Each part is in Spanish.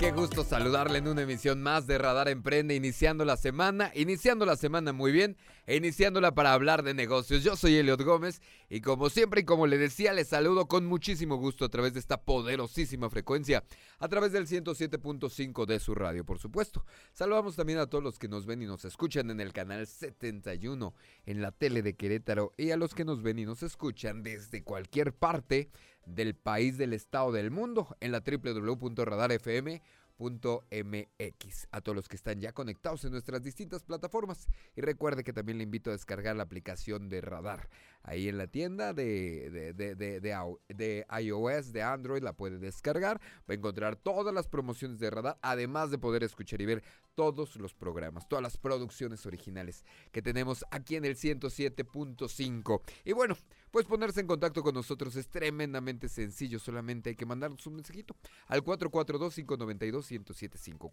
Qué gusto saludarle en una emisión más de Radar Emprende, iniciando la semana, iniciando la semana muy bien, e iniciándola para hablar de negocios. Yo soy Eliot Gómez y como siempre y como le decía, le saludo con muchísimo gusto a través de esta poderosísima frecuencia, a través del 107.5 de su radio, por supuesto. Saludamos también a todos los que nos ven y nos escuchan en el canal 71, en la tele de Querétaro, y a los que nos ven y nos escuchan desde cualquier parte del país, del estado, del mundo en la www.radarfm.mx. A todos los que están ya conectados en nuestras distintas plataformas. Y recuerde que también le invito a descargar la aplicación de Radar. Ahí en la tienda de, de, de, de, iOS, de Android, la puede descargar. Va a encontrar todas las promociones de Radar, además de poder escuchar y ver todos los programas, todas las producciones originales que tenemos aquí en el 107.5. Y bueno, pues ponerse en contacto con nosotros es tremendamente sencillo, solamente hay que mandarnos un mensajito al 442-592-1075,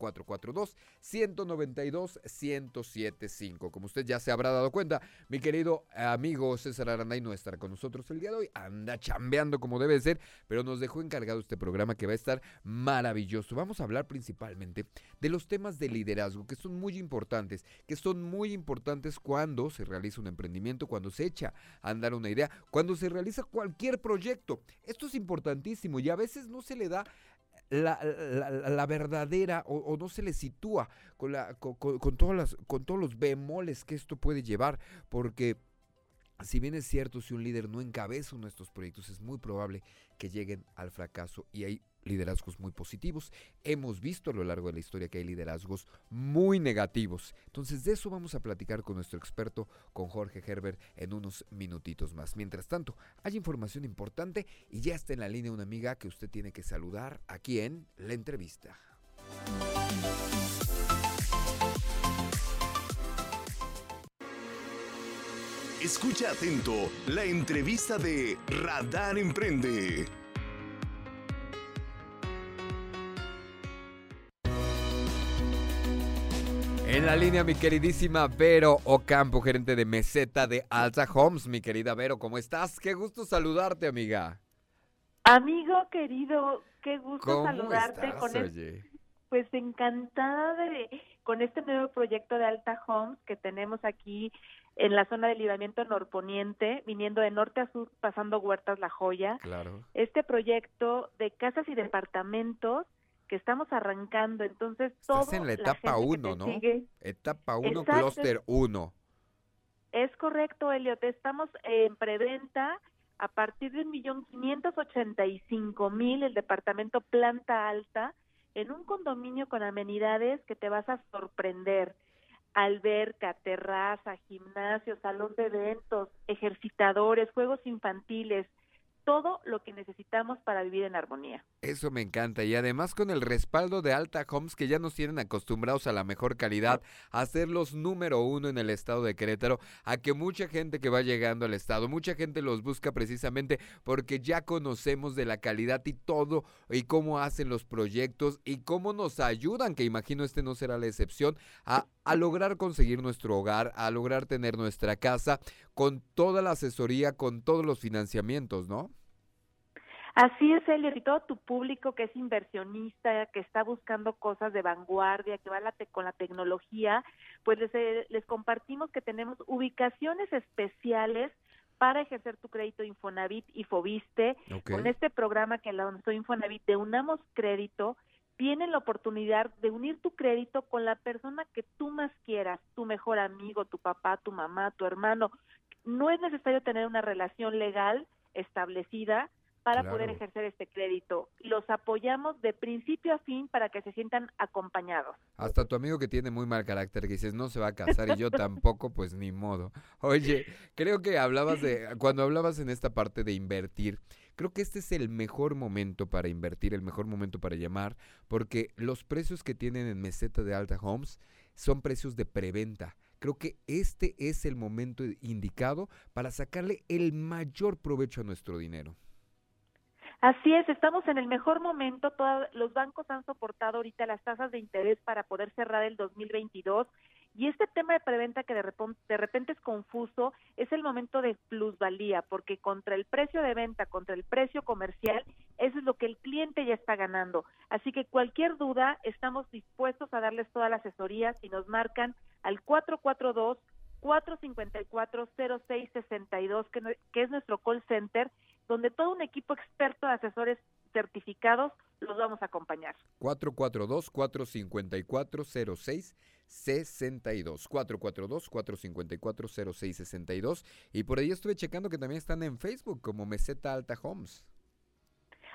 442-192-1075. Como usted ya se habrá dado cuenta, mi querido amigo César Aranday no estará con nosotros el día de hoy, anda chambeando como debe ser, pero nos dejó encargado este programa que va a estar maravilloso. Vamos a hablar principalmente de los temas de liderazgo que son muy importantes, que son muy importantes cuando se realiza un emprendimiento, cuando se echa a andar una idea, cuando se realiza cualquier proyecto. Esto es importantísimo y a veces no se le da la, verdadera o, no se le sitúa con, la, con, todas las, con todos los bemoles que esto puede llevar, porque si bien es cierto, si un líder no encabeza uno de estos proyectos, es muy probable que lleguen al fracaso y hay liderazgos muy positivos. Hemos visto a lo largo de la historia que hay liderazgos muy negativos. Entonces de eso vamos a platicar con nuestro experto, con Jorge Herbert, en unos minutitos más. Mientras tanto, hay información importante y ya está en la línea una amiga que usted tiene que saludar aquí en la entrevista. Escucha atento la entrevista de Radar Emprende. En la línea, mi queridísima Vero Ocampo, gerente de meseta de Alta Homes. Mi querida Vero, ¿cómo estás? Qué gusto saludarte, amiga. Amigo querido, qué gusto saludarte. con Pues encantada de con este nuevo proyecto de Alta Homes que tenemos aquí en la zona de libramiento norponiente, viniendo de norte a sur, pasando Huertas La Joya. Claro. Este proyecto de casas y departamentos que estamos arrancando. Entonces, Estás en la etapa 1, ¿no? etapa 1, clúster 1. Es correcto, Eliot. Estamos en preventa a partir de un millón quinientos ochenta y cinco mil el departamento planta alta en un condominio con amenidades que te vas a sorprender alberca, terraza, gimnasio, salón de eventos, ejercitadores, juegos infantiles, todo lo que necesitamos para vivir en armonía. Eso me encanta y además con el respaldo de Alta Homes que ya nos tienen acostumbrados a la mejor calidad, a ser los número uno en el estado de Querétaro, a que mucha gente que va llegando al estado, mucha gente los busca precisamente porque ya conocemos de la calidad y todo y cómo hacen los proyectos y cómo nos ayudan, que imagino este no será la excepción, a, a lograr conseguir nuestro hogar, a lograr tener nuestra casa con toda la asesoría, con todos los financiamientos, ¿no? Así es, Elio, y todo tu público que es inversionista, que está buscando cosas de vanguardia, que va con la tecnología, pues les, eh, les compartimos que tenemos ubicaciones especiales para ejercer tu crédito Infonavit y Fobiste. Con este programa que lanzó Infonavit de Unamos Crédito, tienen la oportunidad de unir tu crédito con la persona que tú más quieras, tu mejor amigo, tu papá, tu mamá, tu hermano. No es necesario tener una relación legal establecida, para poder ejercer este crédito. Los apoyamos de principio a fin para que se sientan acompañados. Hasta tu amigo que tiene muy mal carácter, que dices no se va a casar y yo tampoco, pues ni modo. Oye, creo que hablabas de, cuando hablabas en esta parte de invertir, Creo que este es el mejor momento para invertir, el mejor momento para llamar, porque los precios que tienen en meseta de Alta Homes son precios de preventa. Creo que este es el momento indicado para sacarle el mayor provecho a nuestro dinero. Así es, estamos en el mejor momento. Todos los bancos han soportado ahorita las tasas de interés para poder cerrar el 2022 y este tema de preventa que de repente, de repente es confuso, es el momento de plusvalía, porque contra el precio de venta, contra el precio comercial, eso es lo que el cliente ya está ganando. Así que cualquier duda, estamos dispuestos a darles toda la asesoría si nos marcan al 442 454 0662, que, que es nuestro call center, donde todo un equipo experto de asesores certificados los vamos a acompañar. 442 454 0662 62 442 454 0662 y por ahí estuve checando que también están en Facebook como Meseta Alta Homes.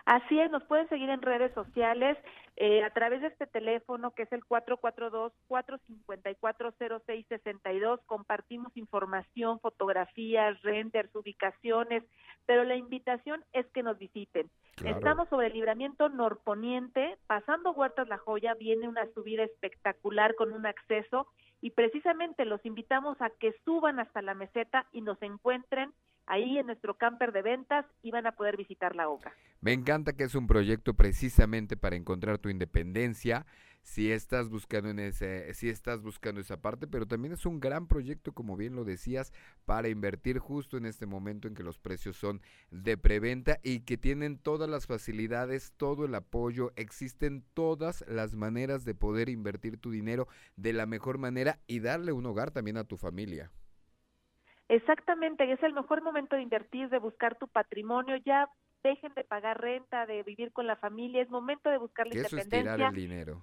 Así es, nos pueden seguir en redes sociales eh, a través de este teléfono que es el 442-454-0662. Compartimos información, fotografías, renders, ubicaciones, pero la invitación es que nos visiten. Estamos sobre el libramiento norponiente, pasando Huertas La Joya, viene una subida espectacular con un acceso y precisamente los invitamos a que suban hasta la meseta y nos encuentren ahí en nuestro camper de ventas y van a poder visitar la obra. Me encanta que es un proyecto precisamente para encontrar tu independencia, si estás buscando en ese si estás buscando esa parte, pero también es un gran proyecto como bien lo decías para invertir justo en este momento en que los precios son de preventa y que tienen todas las facilidades, todo el apoyo, existen todas las maneras de poder invertir tu dinero de la mejor manera y darle un hogar también a tu familia. Exactamente, es el mejor momento de invertir, de buscar tu patrimonio, ya dejen de pagar renta, de vivir con la familia, es momento de buscar la independencia. Eso es el dinero.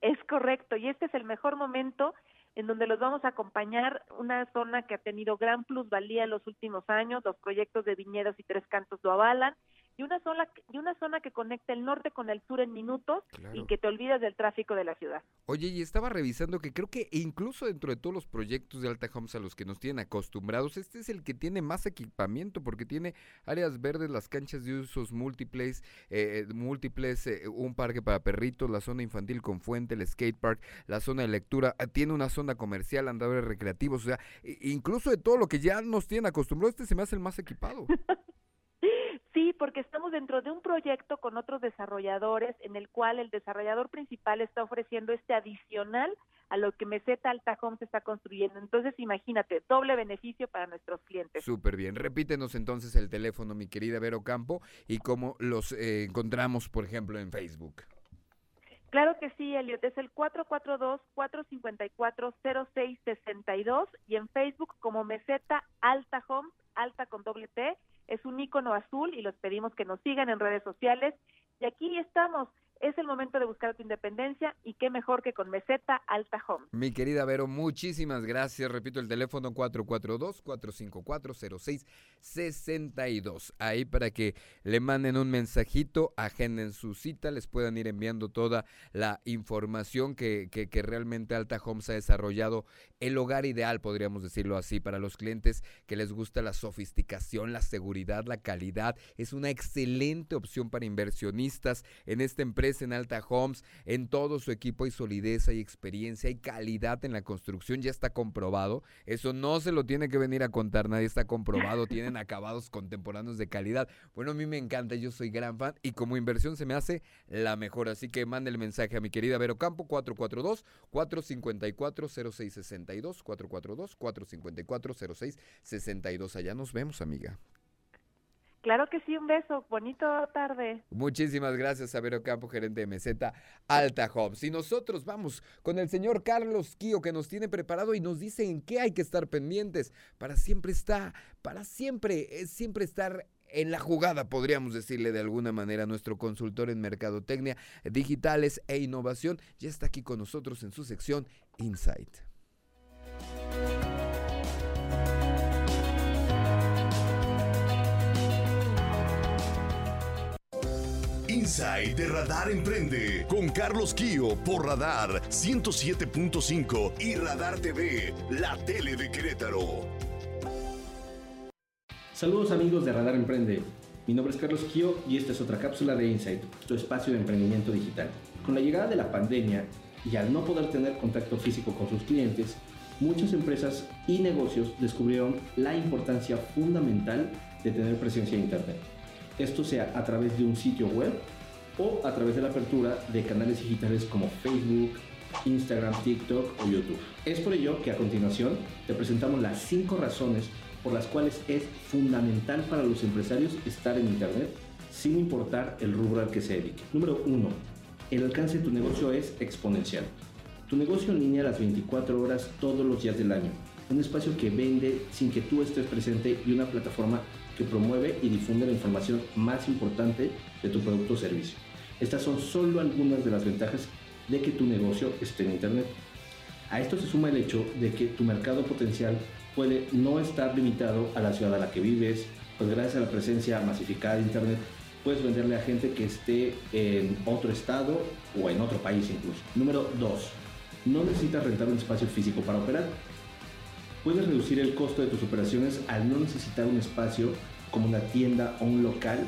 Es correcto, y este es el mejor momento en donde los vamos a acompañar, una zona que ha tenido gran plusvalía en los últimos años, los proyectos de viñedos y tres cantos lo avalan, y una zona y una zona que conecta el norte con el sur en minutos y que te olvidas del tráfico de la ciudad. Oye, y estaba revisando que creo que incluso dentro de todos los proyectos de Alta Homes a los que nos tienen acostumbrados, este es el que tiene más equipamiento porque tiene áreas verdes, las canchas de usos múltiples, eh, múltiples, eh, un parque para perritos, la zona infantil con fuente, el skate park, la zona de lectura, ah, tiene una zona comercial, andadores recreativos, o sea, incluso de todo lo que ya nos tienen acostumbrados, este se me hace el más equipado. Sí, porque estamos dentro de un proyecto con otros desarrolladores en el cual el desarrollador principal está ofreciendo este adicional a lo que Meseta Alta Home se está construyendo. Entonces, imagínate, doble beneficio para nuestros clientes. Súper bien. Repítenos entonces el teléfono, mi querida Vero Campo, y cómo los eh, encontramos, por ejemplo, en Facebook. Claro que sí, Elliot, es el 442-454-0662 y en Facebook como Meseta Alta Home, alta con doble T, es un icono azul y los pedimos que nos sigan en redes sociales. Y aquí estamos. Es el momento de buscar tu independencia y qué mejor que con Meseta Alta Home. Mi querida Vero, muchísimas gracias. Repito el teléfono 442-454-0662. Ahí para que le manden un mensajito, agenden su cita, les puedan ir enviando toda la información que, que, que realmente Alta Homes ha desarrollado. El hogar ideal, podríamos decirlo así, para los clientes que les gusta la sofisticación, la seguridad, la calidad. Es una excelente opción para inversionistas en esta empresa en Alta Homes, en todo su equipo hay solidez, hay experiencia, hay calidad en la construcción, ya está comprobado. Eso no se lo tiene que venir a contar nadie, está comprobado, tienen acabados contemporáneos de calidad. Bueno, a mí me encanta, yo soy gran fan y como inversión se me hace la mejor. Así que mande el mensaje a mi querida Vero Campo, 442-454-0662, 442-454-0662. Allá nos vemos, amiga. Claro que sí, un beso, bonito tarde. Muchísimas gracias a Campo, gerente de Meseta Alta Homes. Y nosotros vamos con el señor Carlos Kio que nos tiene preparado y nos dice en qué hay que estar pendientes para siempre estar, para siempre, eh, siempre estar en la jugada, podríamos decirle de alguna manera, nuestro consultor en mercadotecnia, digitales e innovación, ya está aquí con nosotros en su sección Insight. Inside de Radar Emprende con Carlos Kio por Radar 107.5 y Radar TV, la tele de Querétaro. Saludos amigos de Radar Emprende. Mi nombre es Carlos Kio y esta es otra cápsula de Insight, tu espacio de emprendimiento digital. Con la llegada de la pandemia y al no poder tener contacto físico con sus clientes, muchas empresas y negocios descubrieron la importancia fundamental de tener presencia en Internet. Esto sea a través de un sitio web o a través de la apertura de canales digitales como Facebook, Instagram, TikTok o YouTube. Es por ello que a continuación te presentamos las 5 razones por las cuales es fundamental para los empresarios estar en Internet sin importar el rubro al que se dedique. Número 1. El alcance de tu negocio es exponencial. Tu negocio en línea las 24 horas todos los días del año. Un espacio que vende sin que tú estés presente y una plataforma que promueve y difunde la información más importante de tu producto o servicio. Estas son solo algunas de las ventajas de que tu negocio esté en Internet. A esto se suma el hecho de que tu mercado potencial puede no estar limitado a la ciudad a la que vives, pues gracias a la presencia masificada de Internet puedes venderle a gente que esté en otro estado o en otro país incluso. Número 2. No necesitas rentar un espacio físico para operar. Puedes reducir el costo de tus operaciones al no necesitar un espacio como una tienda o un local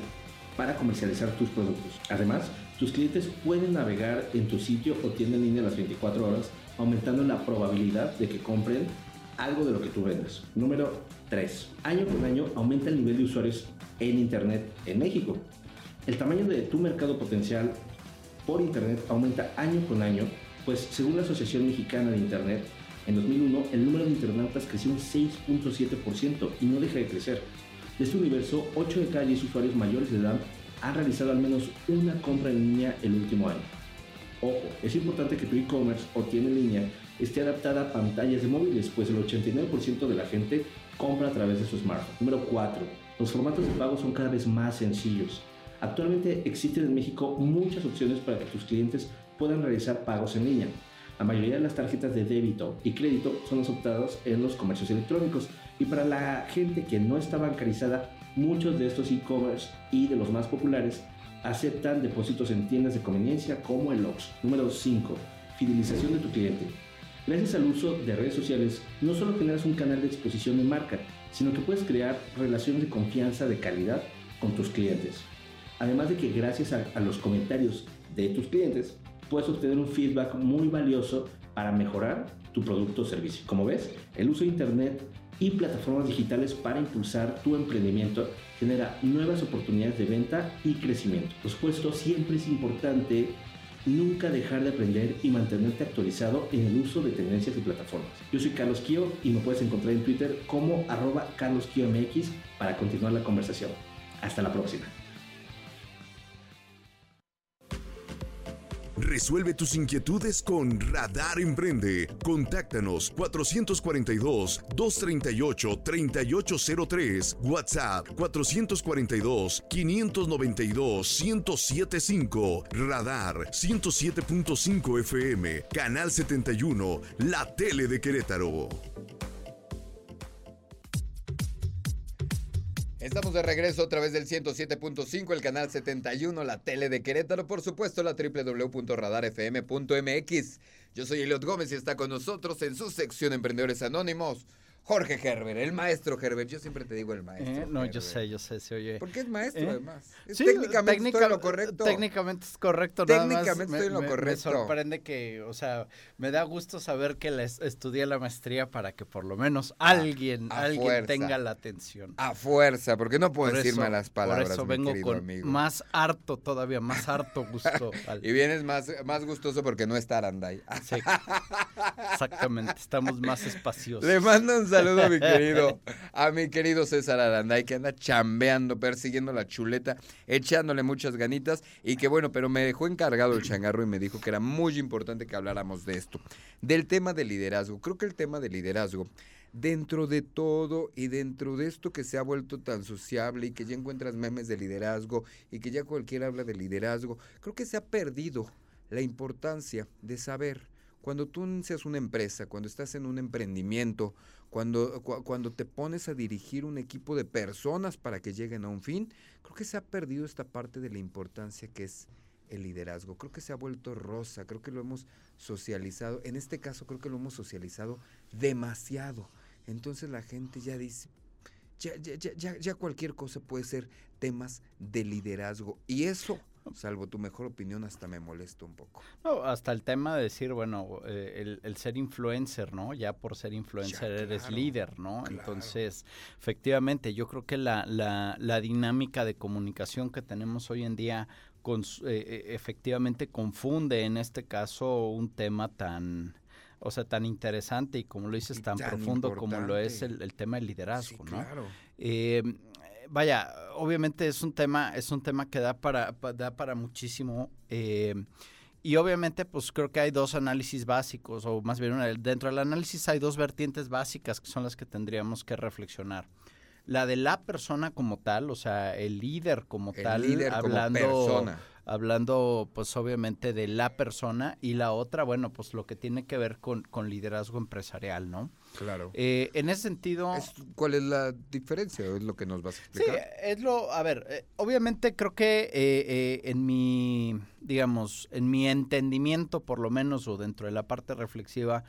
para comercializar tus productos. Además, tus clientes pueden navegar en tu sitio o tienda en línea las 24 horas, aumentando la probabilidad de que compren algo de lo que tú vendes. Número 3. Año con año aumenta el nivel de usuarios en Internet en México. El tamaño de tu mercado potencial por Internet aumenta año con año, pues según la Asociación Mexicana de Internet, en 2001 el número de internautas creció un 6.7% y no deja de crecer. De este universo, 8 de cada 10 usuarios mayores de edad han realizado al menos una compra en línea el último año. Ojo, es importante que tu e-commerce o tienda en línea esté adaptada a pantallas de móviles, pues el 89% de la gente compra a través de su smartphone. Número 4. Los formatos de pago son cada vez más sencillos. Actualmente existen en México muchas opciones para que tus clientes puedan realizar pagos en línea. La mayoría de las tarjetas de débito y crédito son aceptadas en los comercios electrónicos y para la gente que no está bancarizada, muchos de estos e-commerce y de los más populares aceptan depósitos en tiendas de conveniencia como el Ox. Número 5. Fidelización de tu cliente. Gracias al uso de redes sociales, no solo generas un canal de exposición de marca, sino que puedes crear relaciones de confianza de calidad con tus clientes. Además de que gracias a, los comentarios de tus clientes, puedes obtener un feedback muy valioso para mejorar tu producto o servicio. Como ves, el uso de Internet y plataformas digitales para impulsar tu emprendimiento genera nuevas oportunidades de venta y crecimiento. Por supuesto, siempre es importante nunca dejar de aprender y mantenerte actualizado en el uso de tendencias y plataformas. Yo soy Carlos Kio y me puedes encontrar en Twitter como arroba carloskiomx para continuar la conversación. Hasta la próxima. Resuelve tus inquietudes con Radar Emprende. Contáctanos 442-238-3803. WhatsApp 442-592-1075. Radar 107.5 FM. Canal 71. La tele de Querétaro. Estamos de regreso a través del 107.5, el canal 71, la tele de Querétaro, por supuesto la www.radarfm.mx. Yo soy Eliot Gómez y está con nosotros en su sección Emprendedores Anónimos. Jorge Herbert, el maestro Herbert. Yo siempre te digo el maestro. Eh, no, yo sé, yo sé, se oye. Porque es maestro, ¿Eh? además. técnicamente estoy en lo correcto. Técnicamente es correcto, Técnicamente estoy en lo correcto. Me sorprende que, o sea, me da gusto saber que les estudié la maestría para que por lo menos alguien, alguien tenga la atención. A fuerza, porque no puedo decir malas palabras. Por eso vengo con más harto todavía, más harto gusto. y vienes más, más gustoso porque no está Aranday. sí, exactamente, estamos más espaciosos. Le mando un saludo a mi querido, a mi querido César Aranday, que anda chambeando, persiguiendo la chuleta, echándole muchas ganitas. Y que bueno, pero me dejó encargado el changarro y me dijo que era muy importante que habláramos de esto. Del tema de liderazgo. Creo que el tema de liderazgo dentro de todo y dentro de esto que se ha vuelto tan sociable y que ya encuentras memes de liderazgo y que ya cualquiera habla de liderazgo, creo que se ha perdido la importancia de saber cuando tú inicias una empresa, cuando estás en un emprendimiento, cuando, cuando te pones a dirigir un equipo de personas para que lleguen a un fin, creo que se ha perdido esta parte de la importancia que es el liderazgo. Creo que se ha vuelto rosa, creo que lo hemos socializado, en este caso creo que lo hemos socializado demasiado. Entonces la gente ya dice, ya, ya, ya, ya cualquier cosa puede ser temas de liderazgo. Y eso salvo tu mejor opinión, hasta me molesta un poco. No, hasta el tema de decir, bueno, eh, el, ser influencer, ¿no? Ya por ser influencer eres líder, ¿no? Entonces, efectivamente, yo creo que la, la, la, dinámica de comunicación que tenemos hoy en día con, eh, eh, efectivamente confunde en este caso un tema tan o sea, tan interesante y como lo dices, tan, profundo como lo es el, tema del liderazgo, ¿no? Claro. Eh, vaya, obviamente es un tema, es un tema que da para, da para muchísimo. Eh, y obviamente, pues creo que hay dos análisis básicos, o más bien dentro del análisis hay dos vertientes básicas que son las que tendríamos que reflexionar. La de la persona como tal, o sea, el líder como tal, hablando, como persona hablando pues obviamente de la persona y la otra, bueno, pues lo que tiene que ver con, con liderazgo empresarial, ¿no? Claro. Eh, en ese sentido... ¿Cuál es la diferencia? ¿Es lo que nos vas a explicar? Sí, es lo... A ver, eh, obviamente creo que eh, en mi, digamos, en mi entendimiento por lo menos o dentro de la parte reflexiva,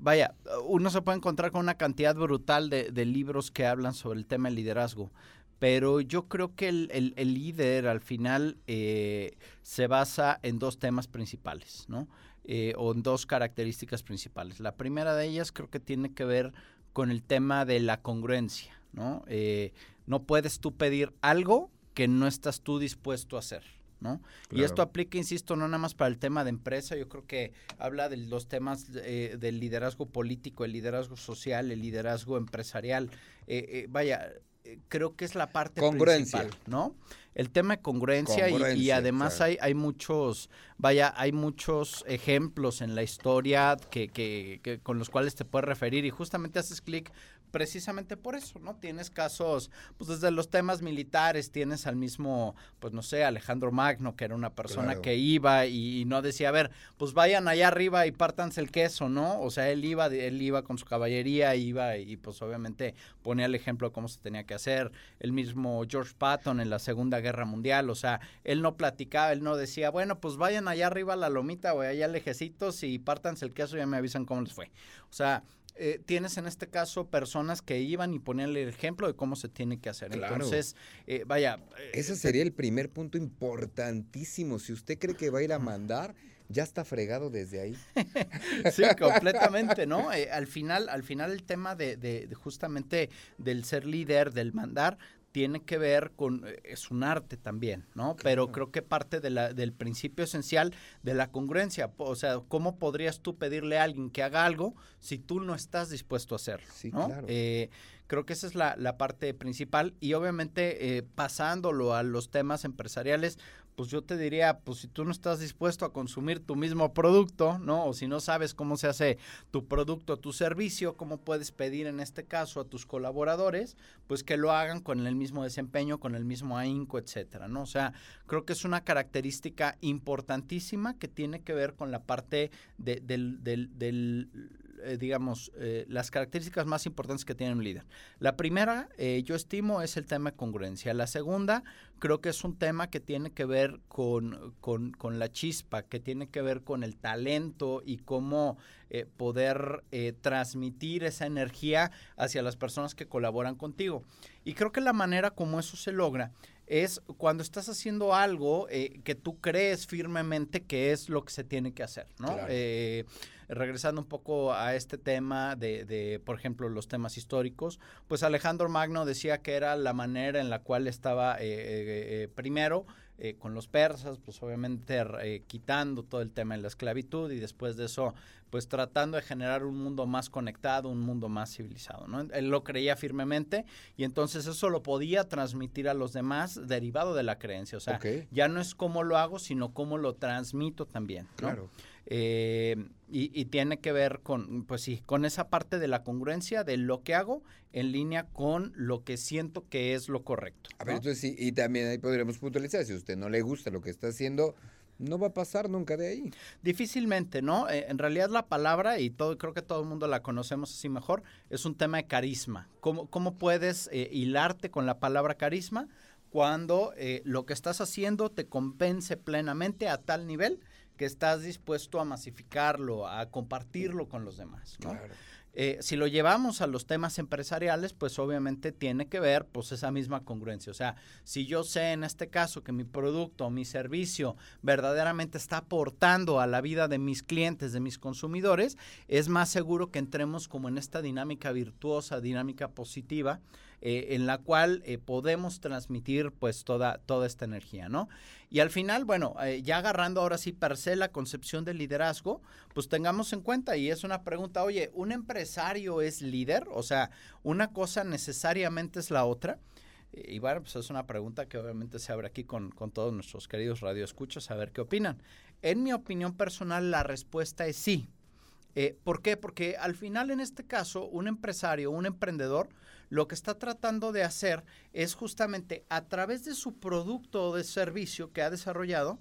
vaya, uno se puede encontrar con una cantidad brutal de, de libros que hablan sobre el tema del liderazgo pero yo creo que el, el, líder al final eh, se basa en dos temas principales, ¿no? Eh, o en dos características principales. La primera de ellas creo que tiene que ver con el tema de la congruencia, ¿no? Eh, no puedes tú pedir algo que no estás tú dispuesto a hacer. ¿no? Y esto aplica, insisto, no nada más para el tema de empresa, yo creo que habla de los temas del liderazgo político, el liderazgo social, el liderazgo empresarial. vaya, creo que es la parte principal, ¿no? El tema de congruencia, y, además hay, hay muchos, vaya, hay muchos ejemplos en la historia que, que, que, con los cuales te puedes referir y justamente haces clic precisamente por eso, ¿no? Tienes casos, pues desde los temas militares, tienes al mismo, pues no sé, Alejandro Magno, que era una persona que iba y, no decía, a ver, pues vayan allá arriba y pártanse el queso, ¿no? O sea, él iba, él iba con su caballería, iba y pues obviamente ponía el ejemplo de cómo se tenía que hacer. El mismo George Patton en la Segunda Guerra Mundial, o sea, él no platicaba, él no decía, bueno, pues vayan allá arriba a la lomita o allá lejecitos y pártanse el queso y ya me avisan cómo les fue. O sea, eh, tienes en este caso personas que iban y ponían el ejemplo de cómo se tiene que hacer. Entonces, eh, vaya. Eh, Ese sería el primer punto importantísimo. Si usted cree que va a ir a mandar, ya está fregado desde ahí. sí, completamente, ¿no? al final, al final el tema de, de, justamente del ser líder, del mandar, tiene que ver con, eh, es un arte también, ¿no? Pero creo que parte de la, del principio esencial de la congruencia, o sea, ¿cómo podrías tú pedirle a alguien que haga algo si tú no estás dispuesto a hacerlo? Sí, claro. Eh, creo que esa es la, la parte principal y obviamente eh, pasándolo a los temas empresariales, pues yo te diría, pues si tú no estás dispuesto a consumir tu mismo producto, ¿no? O si no sabes cómo se hace tu producto, tu servicio, cómo puedes pedir en este caso a tus colaboradores, pues que lo hagan con el mismo desempeño, con el mismo ahínco, etcétera, ¿no? O sea, creo que es una característica importantísima que tiene que ver con la parte de, del, del, del eh, digamos, eh, las características más importantes que tiene un líder. La primera, eh, yo estimo, es el tema de congruencia. La segunda, creo que es un tema que tiene que ver con, con, la chispa, que tiene que ver con el talento y cómo poder transmitir esa energía hacia las personas que colaboran contigo. Y creo que la manera como eso se logra es cuando estás haciendo algo que tú crees firmemente que es lo que se tiene que hacer, ¿no? Regresando un poco a este tema de, de, por ejemplo, los temas históricos, pues Alejandro Magno decía que era la manera en la cual estaba eh, eh, eh, primero con los persas, pues obviamente quitando todo el tema de la esclavitud y después de eso, pues tratando de generar un mundo más conectado, un mundo más civilizado, ¿no? Él lo creía firmemente y entonces eso lo podía transmitir a los demás derivado de la creencia, o sea, ya no es cómo lo hago, sino cómo lo transmito también, Claro. Eh, y, tiene que ver con, pues sí, con esa parte de la congruencia de lo que hago en línea con lo que siento que es lo correcto. A ver, entonces sí, y también ahí podríamos puntualizar, si a usted no le gusta lo que está haciendo, no va a pasar nunca de ahí. Difícilmente, ¿no? Eh, en realidad la palabra, y todo, creo que todo el mundo la conocemos así mejor, es un tema de carisma. ¿Cómo, cómo puedes eh, hilarte con la palabra carisma cuando lo que estás haciendo te compense plenamente a tal nivel que estás dispuesto a masificarlo, a compartirlo con los demás, ¿no? Eh, si lo llevamos a los temas empresariales, pues obviamente tiene que ver pues esa misma congruencia. O sea, si yo sé en este caso que mi producto o mi servicio verdaderamente está aportando a la vida de mis clientes, de mis consumidores, es más seguro que entremos como en esta dinámica virtuosa, dinámica positiva, eh, en la cual eh, podemos transmitir pues toda, toda esta energía, ¿no? Y al final, bueno, eh, ya agarrando ahora sí per se la concepción del liderazgo, pues tengamos en cuenta, y es una pregunta, oye, ¿un empresario es líder? O sea, ¿una cosa necesariamente es la otra? Y bueno, pues es una pregunta que obviamente se abre aquí con, con todos nuestros queridos radioescuchos a ver qué opinan. En mi opinión personal, la respuesta es sí. ¿Por qué? Porque al final, en este caso, un empresario, un emprendedor, lo que está tratando de hacer es justamente a través de su producto o de servicio que ha desarrollado,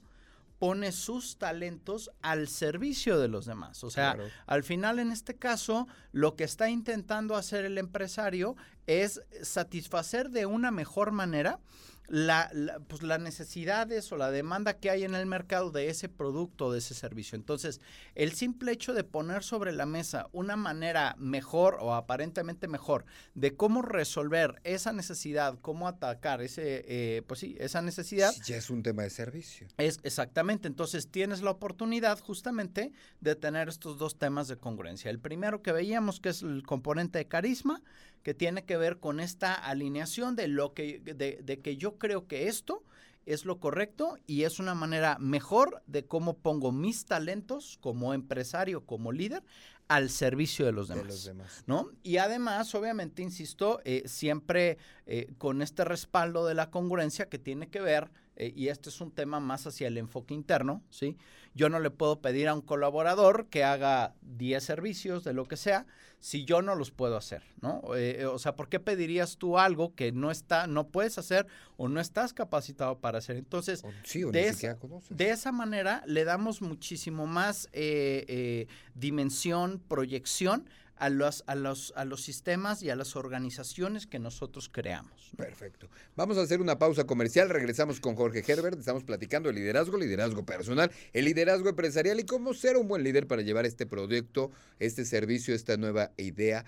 pone sus talentos al servicio de los demás. O sea, al final en este caso, lo que está intentando hacer el empresario es satisfacer de una mejor manera la, pues las necesidades o la demanda que hay en el mercado de ese producto, de ese servicio. Entonces, el simple hecho de poner sobre la mesa una manera mejor o aparentemente mejor de cómo resolver esa necesidad, cómo atacar ese, eh, pues sí, esa necesidad. ya es un tema de servicio. Es exactamente. Entonces, tienes la oportunidad justamente de tener estos dos temas de congruencia. El primero que veíamos que es el componente de carisma que tiene que ver con esta alineación de lo que, de, de que yo creo que esto es lo correcto y es una manera mejor de cómo pongo mis talentos como empresario, como líder, al servicio de los demás. ¿no? Y además, obviamente, insisto, eh, siempre eh, con este respaldo de la congruencia que tiene que ver, eh, y este es un tema más hacia el enfoque interno, ¿sí? Yo no le puedo pedir a un colaborador que haga 10 servicios de lo que sea si yo no los puedo hacer, ¿no? Eh, o sea, ¿por qué pedirías tú algo que no está, no puedes hacer o no estás capacitado para hacer? Entonces, de, esa, de, esa, manera le damos muchísimo más eh, eh, dimensión, proyección a los, a, los, a los sistemas y a las organizaciones que nosotros creamos. Perfecto. Vamos a hacer una pausa comercial. Regresamos con Jorge Herbert. Estamos platicando de liderazgo, liderazgo personal, el liderazgo empresarial y cómo ser un buen líder para llevar este proyecto, este servicio, esta nueva idea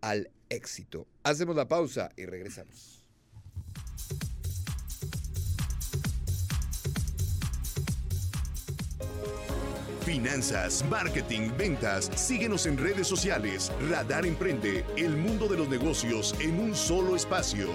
al éxito. Hacemos la pausa y regresamos. Finanzas, marketing, ventas. Síguenos en redes sociales. Radar Emprende, el mundo de los negocios en un solo espacio.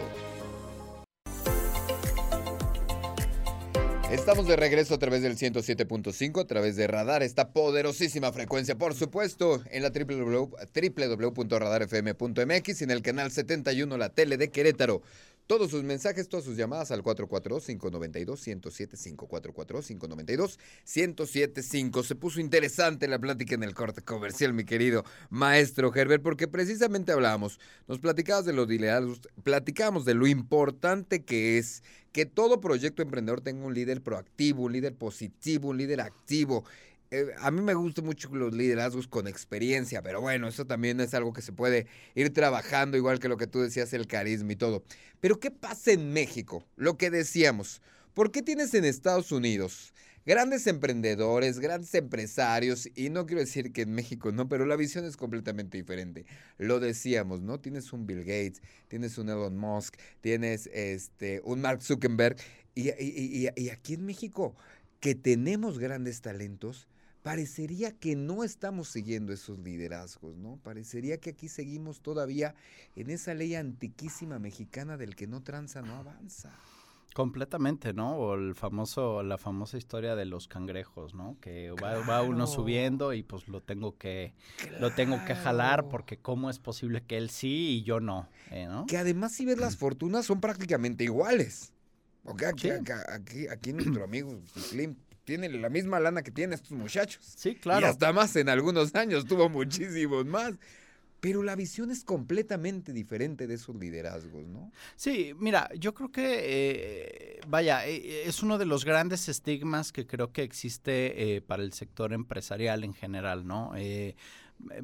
Estamos de regreso a través del 107.5, a través de Radar, esta poderosísima frecuencia, por supuesto, en la www.radarfm.mx y en el canal 71, la tele de Querétaro. Todos sus mensajes, todas sus llamadas al 442-592-1075. 442-592-1075. Se puso interesante la plática en el corte comercial, mi querido maestro Herbert, porque precisamente hablábamos, nos platicabas de liderazgos, platicábamos de lo importante que es que todo proyecto emprendedor tenga un líder proactivo, un líder positivo, un líder activo. Eh, a mí me gustan mucho los liderazgos con experiencia, pero bueno, eso también es algo que se puede ir trabajando, igual que lo que tú decías, el carisma y todo. Pero ¿qué pasa en México? Lo que decíamos, ¿por qué tienes en Estados Unidos grandes emprendedores, grandes empresarios, y no quiero decir que en México no, pero la visión es completamente diferente. Lo decíamos, ¿no? Tienes un Bill Gates, tienes un Elon Musk, tienes este, un Mark Zuckerberg, y, y aquí en México, que tenemos grandes talentos, parecería que no estamos siguiendo esos liderazgos, ¿no? Parecería que aquí seguimos todavía en esa ley antiquísima mexicana del que no tranza, no avanza. Completamente, ¿no? O el famoso, la famosa historia de los cangrejos, ¿no? Que va, uno subiendo y pues lo tengo que, lo tengo que jalar porque cómo es posible que él sí y yo no, eh, ¿no? Que además si ves las fortunas son prácticamente iguales. Porque aquí, aquí, aquí, nuestro amigo Slim tiene la misma lana que tienen estos muchachos. Sí, claro. Y hasta más en algunos años, tuvo muchísimos más. Pero la visión es completamente diferente de esos liderazgos, ¿no? Sí, mira, yo creo que, eh, vaya, eh, es uno de los grandes estigmas que creo que existe eh, para el sector empresarial en general, ¿no?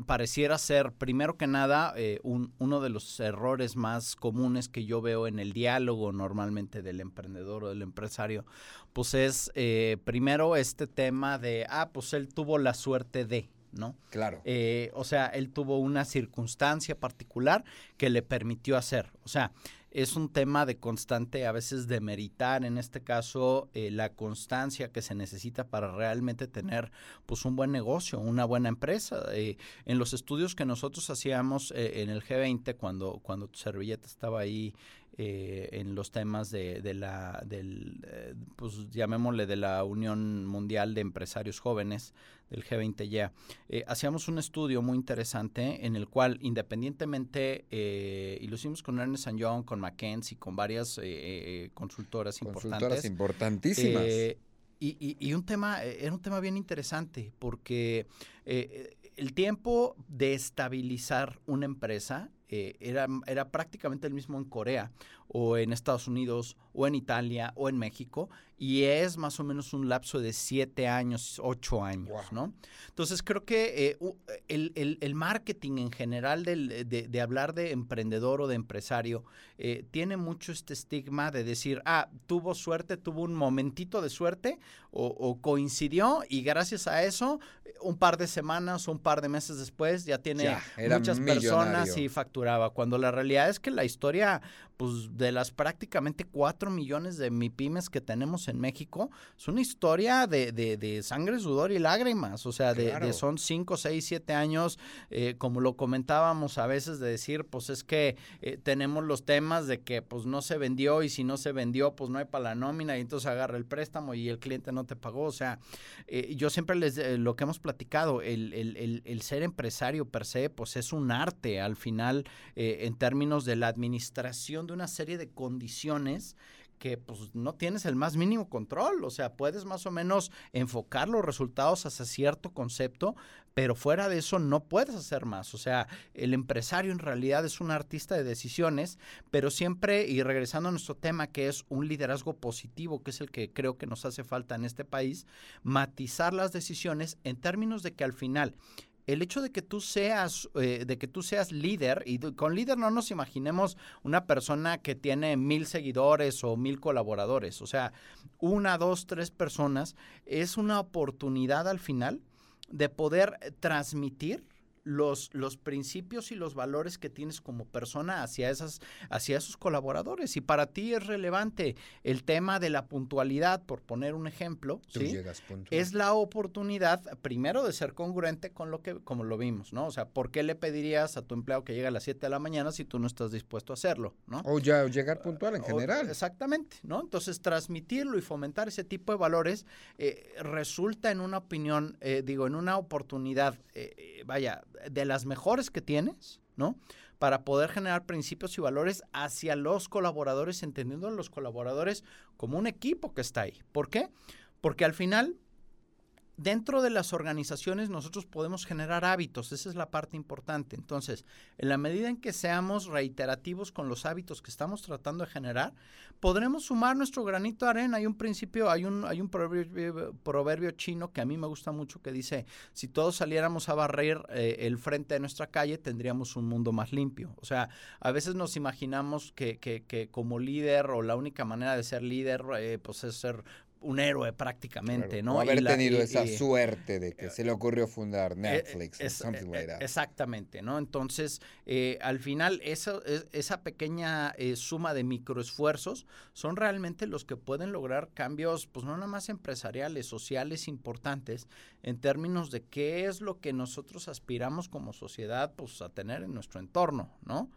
Pareciera ser, primero que nada, uno de los errores más comunes que yo veo en el diálogo normalmente del emprendedor o del empresario, pues es primero este tema de, ah, pues él tuvo la suerte de, ¿no? Claro. Eh, o sea, él tuvo una circunstancia particular que le permitió hacer. O sea, es un tema de constante, a veces de meritar, en este caso, eh, la constancia que se necesita para realmente tener pues un buen negocio, una buena empresa. Eh, en los estudios que nosotros hacíamos en el G20, cuando, cuando tu servilleta estaba ahí eh, en los temas de, de la, del, eh, pues llamémosle de la Unión Mundial de Empresarios Jóvenes, del G20 ya, eh, hacíamos un estudio muy interesante en el cual independientemente, y lo hicimos con Ernest Young, con McKinsey, con varias consultoras, consultoras importantísimas. Y, y, un tema, era un tema bien interesante, porque el tiempo de estabilizar una empresa era, era prácticamente el mismo en Corea o en Estados Unidos o en Italia o en México y es más o menos un lapso de siete años, ocho años, ¿no? Entonces creo que eh, el, marketing en general de, hablar de emprendedor o de empresario eh, tiene mucho este estigma de decir, ah, tuvo suerte, tuvo un momentito de suerte o, coincidió y gracias a eso un par de semanas o un par de meses después ya tiene muchas personas y cuando la realidad es que la historia pues de las prácticamente cuatro millones de MIPIMES que tenemos en México, es una historia de, de, sangre, sudor y lágrimas. O sea, de, son cinco, seis, siete años, eh, como lo comentábamos a veces, de decir, pues es que eh, tenemos los temas de que pues no se vendió y si no se vendió, pues no hay para la nómina y entonces agarra el préstamo y el cliente no te pagó. O sea, eh, yo siempre les, lo que hemos platicado, el, el, el, ser empresario per se, pues es un arte al final en términos de la administración una serie de condiciones que pues no tienes el más mínimo control, o sea, puedes más o menos enfocar los resultados hacia cierto concepto, pero fuera de eso no puedes hacer más, o sea, el empresario en realidad es un artista de decisiones, pero siempre, y regresando a nuestro tema que es un liderazgo positivo, que es el que creo que nos hace falta en este país, matizar las decisiones en términos de que al final el hecho de que tú seas, eh, de que tú seas líder, y con líder no nos imaginemos una persona que tiene mil seguidores o mil colaboradores, o sea, una, dos, tres personas, es una oportunidad al final de poder transmitir los, los principios y los valores que tienes como persona hacia, esas, hacia esos colaboradores. Y para ti es relevante el tema de la puntualidad, por poner un ejemplo, es la oportunidad primero de ser congruente con lo que, como lo vimos, ¿no? O sea, ¿por qué le pedirías a tu empleado que llegue a las 7 de la mañana si tú no estás dispuesto a hacerlo, ¿no? O ya llegar puntual en general. exactamente, ¿no? Entonces, transmitirlo y fomentar ese tipo de valores eh, resulta en una opinión, eh, digo, en una oportunidad, eh, vaya, de las mejores que tienes, ¿no? Para poder generar principios y valores hacia los colaboradores, entendiendo a los colaboradores como un equipo que está ahí. ¿Por qué? Porque al final dentro de las organizaciones nosotros podemos generar hábitos, esa es la parte importante. Entonces, en la medida en que seamos reiterativos con los hábitos que estamos tratando de generar, podremos sumar nuestro granito de arena. Hay un principio, hay un, hay un proverbio, chino que a mí me gusta mucho que dice, si todos saliéramos a barrer eh, el frente de nuestra calle, tendríamos un mundo más limpio. O sea, a veces nos imaginamos que, que, que como líder o la única manera de ser líder, eh, pues es ser un héroe prácticamente, ¿no? haber tenido esa suerte de que se le ocurrió fundar eh, Netflix, something like that. Exactamente, ¿no? Entonces, eh, al final, esa, esa pequeña eh, suma de microesfuerzos son realmente los que pueden lograr cambios, pues no nada más empresariales, sociales importantes, en términos de qué es lo que nosotros aspiramos como sociedad, pues a tener en nuestro entorno, ¿no?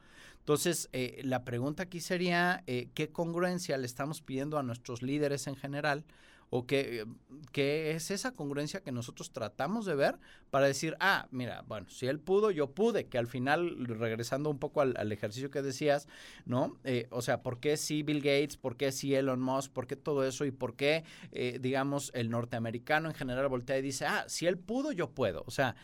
Entonces, eh, la pregunta aquí sería, eh, ¿qué congruencia le estamos pidiendo a nuestros líderes en general? ¿O qué, qué, es esa congruencia que nosotros tratamos de ver para decir, ah, mira, bueno, si él pudo, yo pude, que al final, regresando un poco al, ejercicio que decías, ¿no? Eh, o sea, ¿por qué sí Bill Gates? ¿Por qué sí Elon Musk? ¿Por qué todo eso? ¿Y por qué, digamos, el norteamericano en general voltea y dice, ah, si él pudo, yo puedo? O sea,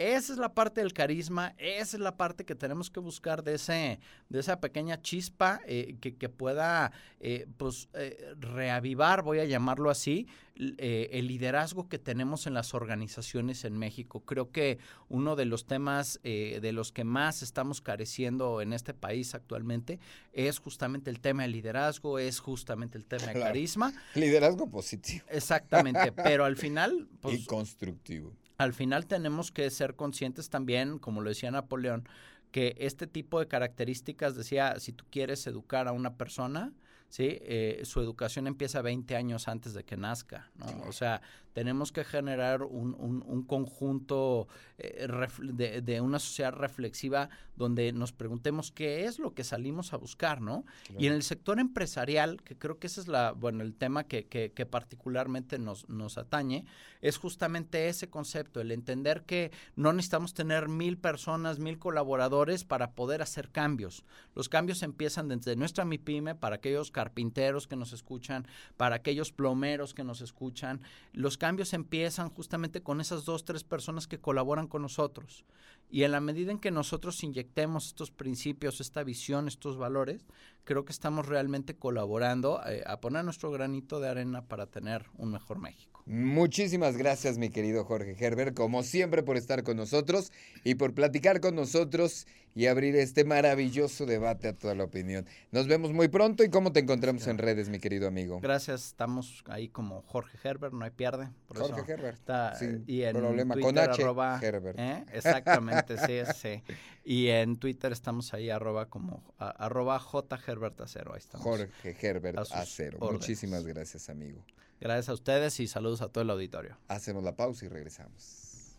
esa es la parte del carisma, esa es la parte que tenemos que buscar de, ese, de esa pequeña chispa eh, que, que, pueda eh, pues, eh, reavivar, voy a llamarlo así, el liderazgo que tenemos en las organizaciones en México. Creo que uno de los temas de los que más estamos careciendo en este país actualmente es justamente el tema del liderazgo, es justamente el tema del carisma. Liderazgo positivo. Exactamente, pero al final... Pues, y constructivo al final tenemos que ser conscientes también, como lo decía Napoleón, que este tipo de características, decía, si tú quieres educar a una persona, ¿sí? Eh, su educación empieza 20 años antes de que nazca, ¿no? O sea, tenemos que generar un, un, conjunto eh, de, de, una sociedad reflexiva donde nos preguntemos qué es lo que salimos a buscar, ¿no? Y en el sector empresarial, que creo que ese es la, bueno, el tema que, que, que, particularmente nos, nos atañe, es justamente ese concepto, el entender que no necesitamos tener mil personas, mil colaboradores para poder hacer cambios. Los cambios empiezan desde nuestra MIPYME para aquellos carpinteros que nos escuchan, para aquellos plomeros que nos escuchan. Los cambios empiezan justamente con esas dos, tres personas que colaboran con nosotros. Y en la medida en que nosotros inyectemos estos principios, esta visión, estos valores, creo que estamos realmente colaborando eh, a poner nuestro granito de arena para tener un mejor México. Muchísimas gracias, mi querido Jorge Herbert, como siempre, por estar con nosotros y por platicar con nosotros y abrir este maravilloso debate a toda la opinión. Nos vemos muy pronto y cómo te encontramos en redes, mi querido amigo. Gracias, estamos ahí como Jorge Herbert, no hay pierde. Jorge Herbert. Está, y en problema con H. Herbert. ¿eh? Exactamente, sí, sí. Y en Twitter estamos ahí arroba como arroba J Herbert Acero. Ahí estamos. Jorge Herbert Acero. Muchísimas gracias, amigo. Gracias a ustedes y saludos a todo el auditorio. Hacemos la pausa y regresamos.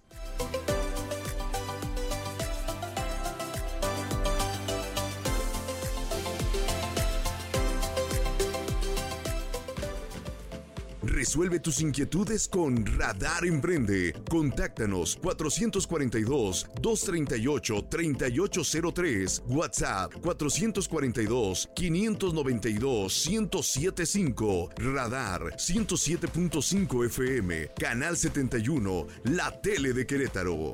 Resuelve tus inquietudes con Radar Emprende. Contáctanos 442-238-3803. WhatsApp 442-592-1075. Radar 107.5 FM. Canal 71. La tele de Querétaro.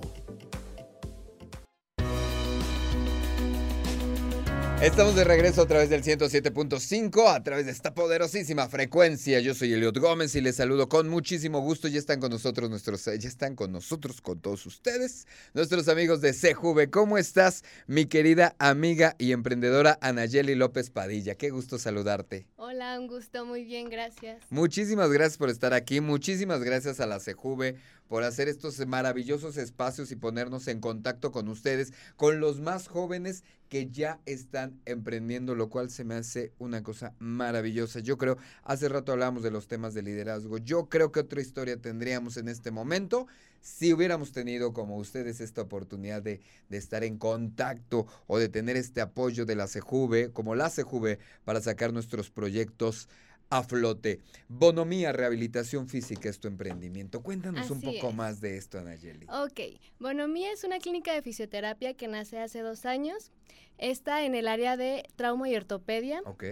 Estamos de regreso a través del 107.5, a través de esta poderosísima frecuencia. Yo soy Eliot Gómez y les saludo con muchísimo gusto. Ya están con nosotros nuestros, ya están con nosotros, con todos ustedes, nuestros amigos de CJV. ¿Cómo estás, mi querida amiga y emprendedora Anayeli López Padilla? Qué gusto saludarte. Hola, un gusto, muy bien, gracias. Muchísimas gracias por estar aquí, muchísimas gracias a la CJV por hacer estos maravillosos espacios y ponernos en contacto con ustedes, con los más jóvenes que ya están emprendiendo, lo cual se me hace una cosa maravillosa. Yo creo, hace rato hablamos de los temas de liderazgo, yo creo que otra historia tendríamos en este momento si hubiéramos tenido como ustedes esta oportunidad de, de estar en contacto o de tener este apoyo de la CEJUVE, como la CEJUVE, para sacar nuestros proyectos a flote. Bonomía Rehabilitación Física es tu emprendimiento. Cuéntanos un poco más de esto, Anayeli. Ok, Bonomía es una clínica de fisioterapia que nace hace dos años. Está en el área de trauma y ortopedia. Ok.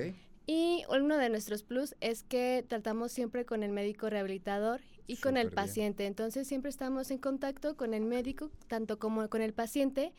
Y uno de nuestros plus es que tratamos siempre con el médico rehabilitador y con el paciente. Entonces siempre estamos en contacto con el médico, tanto como con el paciente,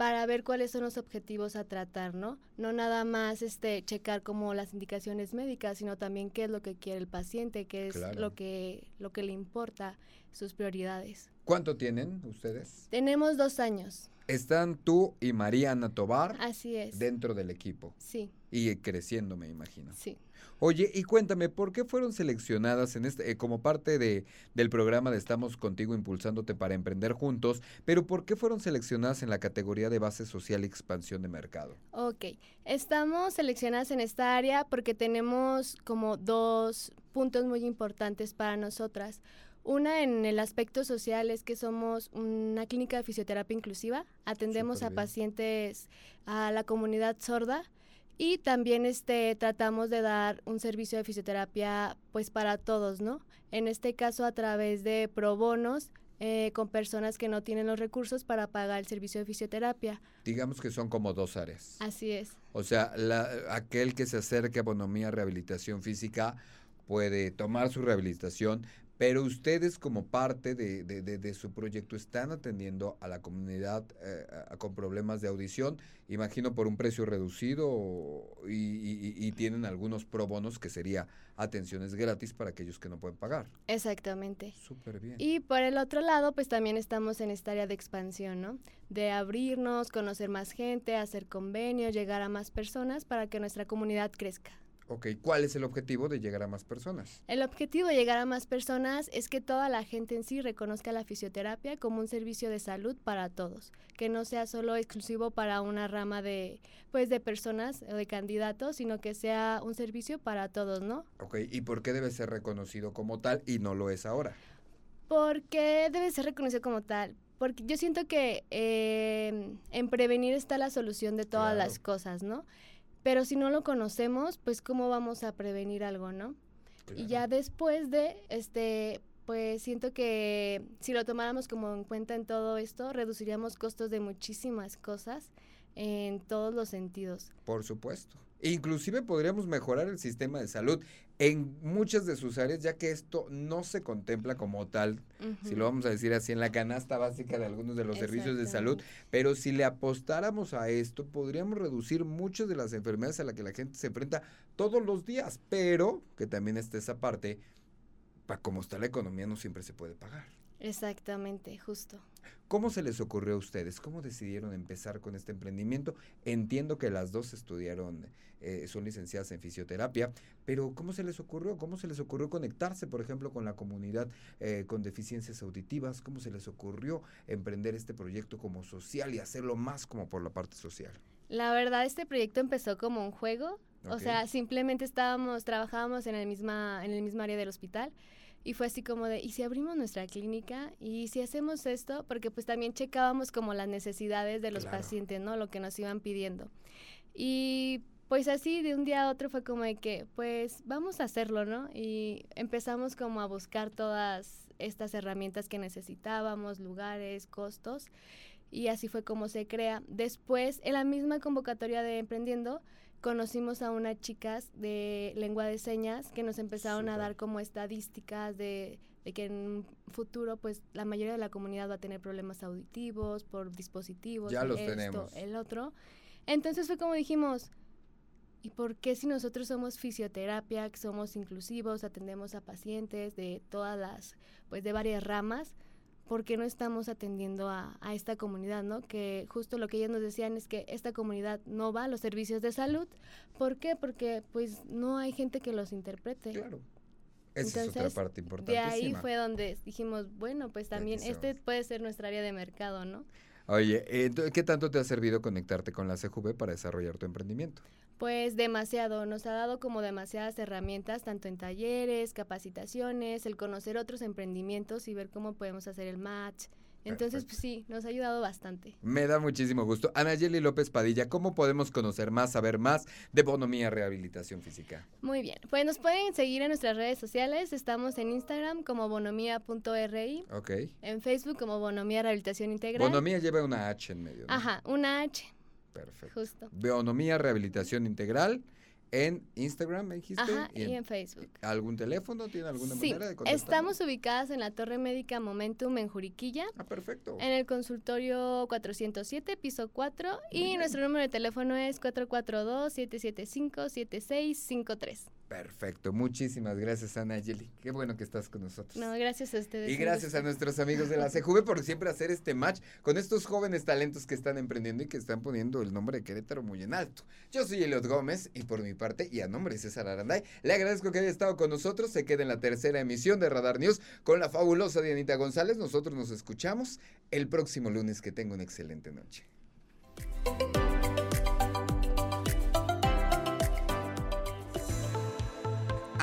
para ver cuáles son los objetivos a tratar, ¿no? No nada más este checar como las indicaciones médicas, sino también qué es lo que quiere el paciente, qué es lo que lo que le importa, sus prioridades. ¿Cuánto tienen ustedes? Tenemos dos años. Están tú y Mariana Tobar. Así es. Dentro del equipo. Sí. Y creciendo, me imagino. Sí. Oye, y cuéntame, ¿por qué fueron seleccionadas en este, eh, como parte de, del programa de Estamos Contigo Impulsándote para Emprender Juntos, pero por qué fueron seleccionadas en la categoría de base social y expansión de mercado? Ok, estamos seleccionadas en esta área porque tenemos como dos puntos muy importantes para nosotras. Una en el aspecto social es que somos una clínica de fisioterapia inclusiva, atendemos a pacientes a la comunidad sorda y también este, tratamos de dar un servicio de fisioterapia pues para todos, ¿no? En este caso a través de pro bonos eh, con personas que no tienen los recursos para pagar el servicio de fisioterapia. Digamos que son como dos áreas. Así es. O sea, la, aquel que se acerque a bonomía rehabilitación física puede tomar su rehabilitación, pero ustedes como parte de, de, de, su proyecto están atendiendo a la comunidad eh, con problemas de audición, imagino por un precio reducido y, y, tienen algunos pro bonos que sería atenciones gratis para aquellos que no pueden pagar. Exactamente. Súper bien. Y por el otro lado, pues también estamos en esta área de expansión, ¿no? De abrirnos, conocer más gente, hacer convenios, llegar a más personas para que nuestra comunidad crezca. Ok, ¿cuál es el objetivo de llegar a más personas? El objetivo de llegar a más personas es que toda la gente en sí reconozca la fisioterapia como un servicio de salud para todos, que no sea solo exclusivo para una rama de, pues, de personas o de candidatos, sino que sea un servicio para todos, ¿no? Ok, ¿y por qué debe ser reconocido como tal y no lo es ahora? Porque debe ser reconocido como tal? Porque yo siento que eh, en prevenir está la solución de todas las cosas, ¿no? Pero si no lo conocemos, pues cómo vamos a prevenir algo, ¿no? Y ya después de, este, pues siento que si lo tomáramos como en cuenta en todo esto, reduciríamos costos de muchísimas cosas en todos los sentidos. Por supuesto. Inclusive podríamos mejorar el sistema de salud en muchas de sus áreas, ya que esto no se contempla como tal, si lo vamos a decir así, en la canasta básica de algunos de los servicios de salud, pero si le apostáramos a esto, podríamos reducir muchas de las enfermedades a las que la gente se enfrenta todos los días, pero que también está esa parte, para como está la economía, no siempre se puede pagar. Exactamente, justo. ¿Cómo se les ocurrió a ustedes? ¿Cómo decidieron empezar con este emprendimiento? Entiendo que las dos estudiaron, eh, son licenciadas en fisioterapia, pero ¿cómo se les ocurrió? ¿Cómo se les ocurrió conectarse, por ejemplo, con la comunidad eh, con deficiencias auditivas? ¿Cómo se les ocurrió emprender este proyecto como social y hacerlo más como por la parte social? La verdad, este proyecto empezó como un juego. O sea, simplemente estábamos, trabajábamos en el misma, en el mismo área del hospital y fue así como de, ¿y si abrimos nuestra clínica? ¿Y si hacemos esto? Porque pues también checábamos como las necesidades de los pacientes, ¿no? Lo que nos iban pidiendo. Y pues así de un día a otro fue como de que, pues vamos a hacerlo, ¿no? Y empezamos como a buscar todas estas herramientas que necesitábamos, lugares, costos. Y así fue como se crea. Después, en la misma convocatoria de Emprendiendo, conocimos a unas chicas de lengua de señas que nos empezaron a dar como estadísticas de, que en un futuro pues la mayoría de la comunidad va a tener problemas auditivos por dispositivos, ya los tenemos. el otro. Entonces fue como dijimos, ¿y por qué si nosotros somos fisioterapia, que somos inclusivos, atendemos a pacientes de todas las, pues de varias ramas? ¿Por qué no estamos atendiendo a, esta comunidad, no? Que justo lo que ellos nos decían es que esta comunidad no va a los servicios de salud. ¿Por qué? Porque pues no hay gente que los interprete. Claro. Esa es otra parte importante. De ahí fue donde dijimos, bueno, pues también este puede ser nuestra área de mercado, ¿no? Oye, ¿qué tanto te ha servido conectarte con la CJV para desarrollar tu emprendimiento? Pues demasiado, nos ha dado como demasiadas herramientas, tanto en talleres, capacitaciones, el conocer otros emprendimientos y ver cómo podemos hacer el match. Entonces, pues sí, nos ha ayudado bastante. Me da muchísimo gusto. Anayeli López Padilla, ¿cómo podemos conocer más, saber más de Bonomía Rehabilitación Física? Muy bien, pues nos pueden seguir en nuestras redes sociales. Estamos en Instagram como bonomía.ri. Ok. En Facebook como Bonomía Rehabilitación Integral. Bonomía lleva una H en medio. Ajá, una H. Perfecto. Justo. Bionomía Rehabilitación Integral en Instagram, me dijiste. Ajá, y, en, Facebook. ¿Algún teléfono? ¿Tiene alguna manera de contactar? Estamos ubicadas en la Torre Médica Momentum en Juriquilla. Ah, perfecto. En el consultorio 407, piso 4. y nuestro número de teléfono es 442-775-7653. Perfecto, muchísimas gracias Ana Ayeli. Qué bueno que estás con nosotros. No, gracias a ustedes. Y gracias a nuestros amigos de la CJV por siempre hacer este match con estos jóvenes talentos que están emprendiendo y que están poniendo el nombre de Querétaro muy en alto. Yo soy Eliot Gómez y por mi parte y a nombre de César Aranday, le agradezco que haya estado con nosotros. Se queda en la tercera emisión de Radar News con la fabulosa Dianita González. Nosotros nos escuchamos el próximo lunes. Que tenga una excelente noche.